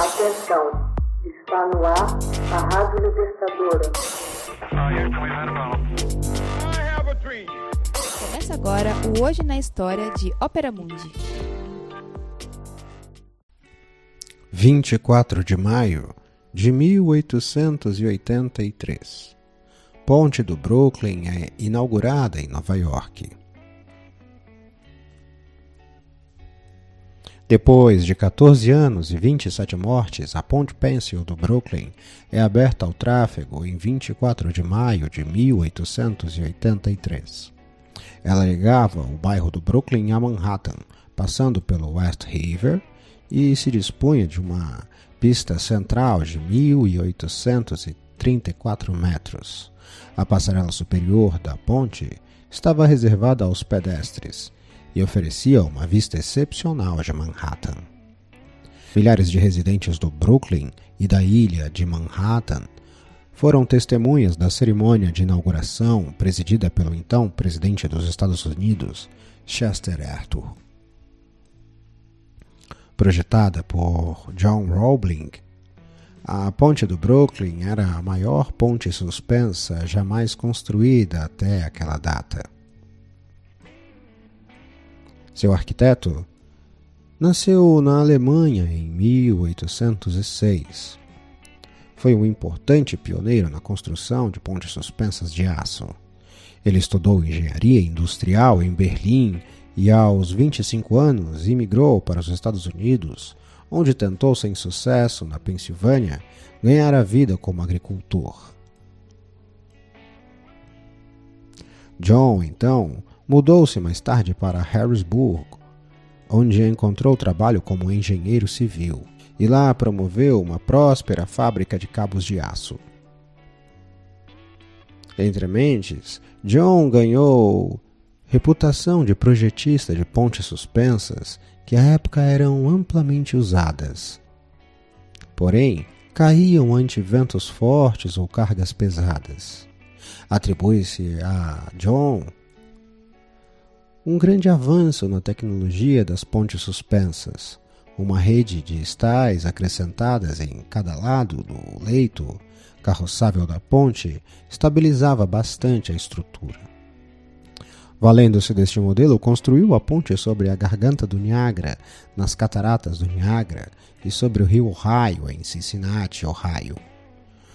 Atenção, está no ar a Rádio Libertadora. Começa agora o Hoje na História de Ópera Mundi. 24 de maio de 1883. Ponte do Brooklyn é inaugurada em Nova York. Depois de 14 anos e 27 mortes, a Ponte Pencil do Brooklyn é aberta ao tráfego em 24 de maio de 1883. Ela ligava o bairro do Brooklyn a Manhattan, passando pelo West River, e se dispunha de uma pista central de 1.834 metros. A passarela superior da ponte estava reservada aos pedestres e oferecia uma vista excepcional de Manhattan. Milhares de residentes do Brooklyn e da ilha de Manhattan foram testemunhas da cerimônia de inauguração presidida pelo então presidente dos Estados Unidos, Chester Arthur. Projetada por John Roebling, a ponte do Brooklyn era a maior ponte suspensa jamais construída até aquela data. Seu arquiteto nasceu na Alemanha em 1806. Foi um importante pioneiro na construção de pontes suspensas de aço. Ele estudou engenharia industrial em Berlim e, aos 25 anos, imigrou para os Estados Unidos, onde tentou, sem sucesso, na Pensilvânia, ganhar a vida como agricultor. John, então, Mudou-se mais tarde para Harrisburg, onde encontrou trabalho como engenheiro civil e lá promoveu uma próspera fábrica de cabos de aço. Entre mentes, John ganhou reputação de projetista de pontes suspensas que à época eram amplamente usadas. Porém, caíam ante ventos fortes ou cargas pesadas. Atribui-se a John um grande avanço na tecnologia das pontes suspensas, uma rede de estais acrescentadas em cada lado do leito carroçável da ponte estabilizava bastante a estrutura. Valendo-se deste modelo, construiu a ponte sobre a garganta do Niagara, nas cataratas do Niagara, e sobre o rio Ohio, em Cincinnati, Ohio.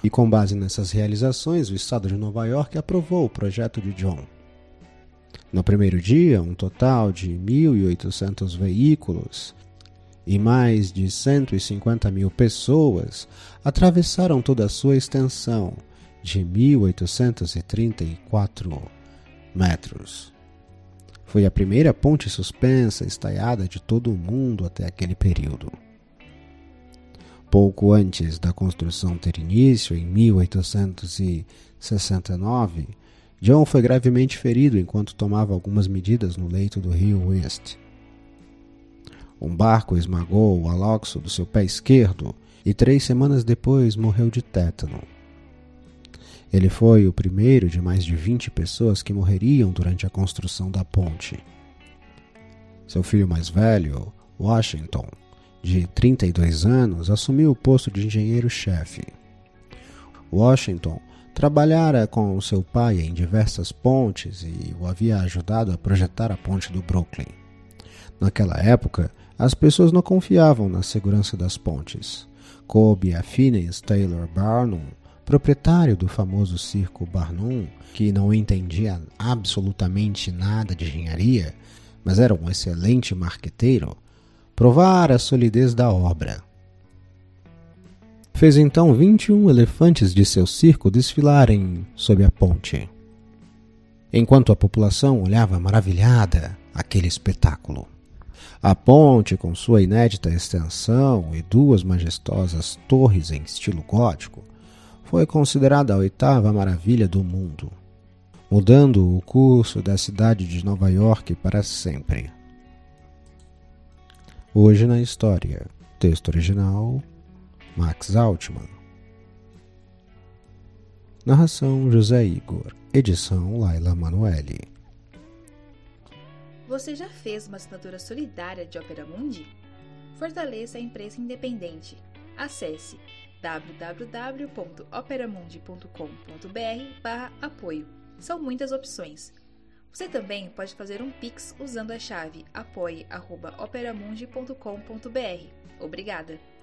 E com base nessas realizações, o estado de Nova York aprovou o projeto de John. No primeiro dia, um total de 1.800 veículos e mais de 150 mil pessoas atravessaram toda a sua extensão de 1.834 metros. Foi a primeira ponte suspensa estaiada de todo o mundo até aquele período. Pouco antes da construção ter início, em 1869, John foi gravemente ferido enquanto tomava algumas medidas no leito do rio West. Um barco esmagou o aloxo do seu pé esquerdo e três semanas depois morreu de tétano. Ele foi o primeiro de mais de 20 pessoas que morreriam durante a construção da ponte. Seu filho mais velho, Washington, de 32 anos, assumiu o posto de engenheiro-chefe. Washington Trabalhara com seu pai em diversas pontes e o havia ajudado a projetar a ponte do Brooklyn. Naquela época, as pessoas não confiavam na segurança das pontes. Coube a Phineas Taylor Barnum, proprietário do famoso circo Barnum, que não entendia absolutamente nada de engenharia, mas era um excelente marqueteiro, provar a solidez da obra. Fez então 21 elefantes de seu circo desfilarem sob a ponte. Enquanto a população olhava maravilhada aquele espetáculo. A ponte, com sua inédita extensão e duas majestosas torres em estilo gótico, foi considerada a oitava maravilha do mundo, mudando o curso da cidade de Nova York para sempre. Hoje na história. Texto original Max Altman. Narração José Igor. Edição Laila Manuelle. Você já fez uma assinatura solidária de Opera Mundi? Fortaleça a imprensa independente. Acesse www.operamundi.com.br/apoio. São muitas opções. Você também pode fazer um Pix usando a chave apoie.operamundi.com.br. Obrigada!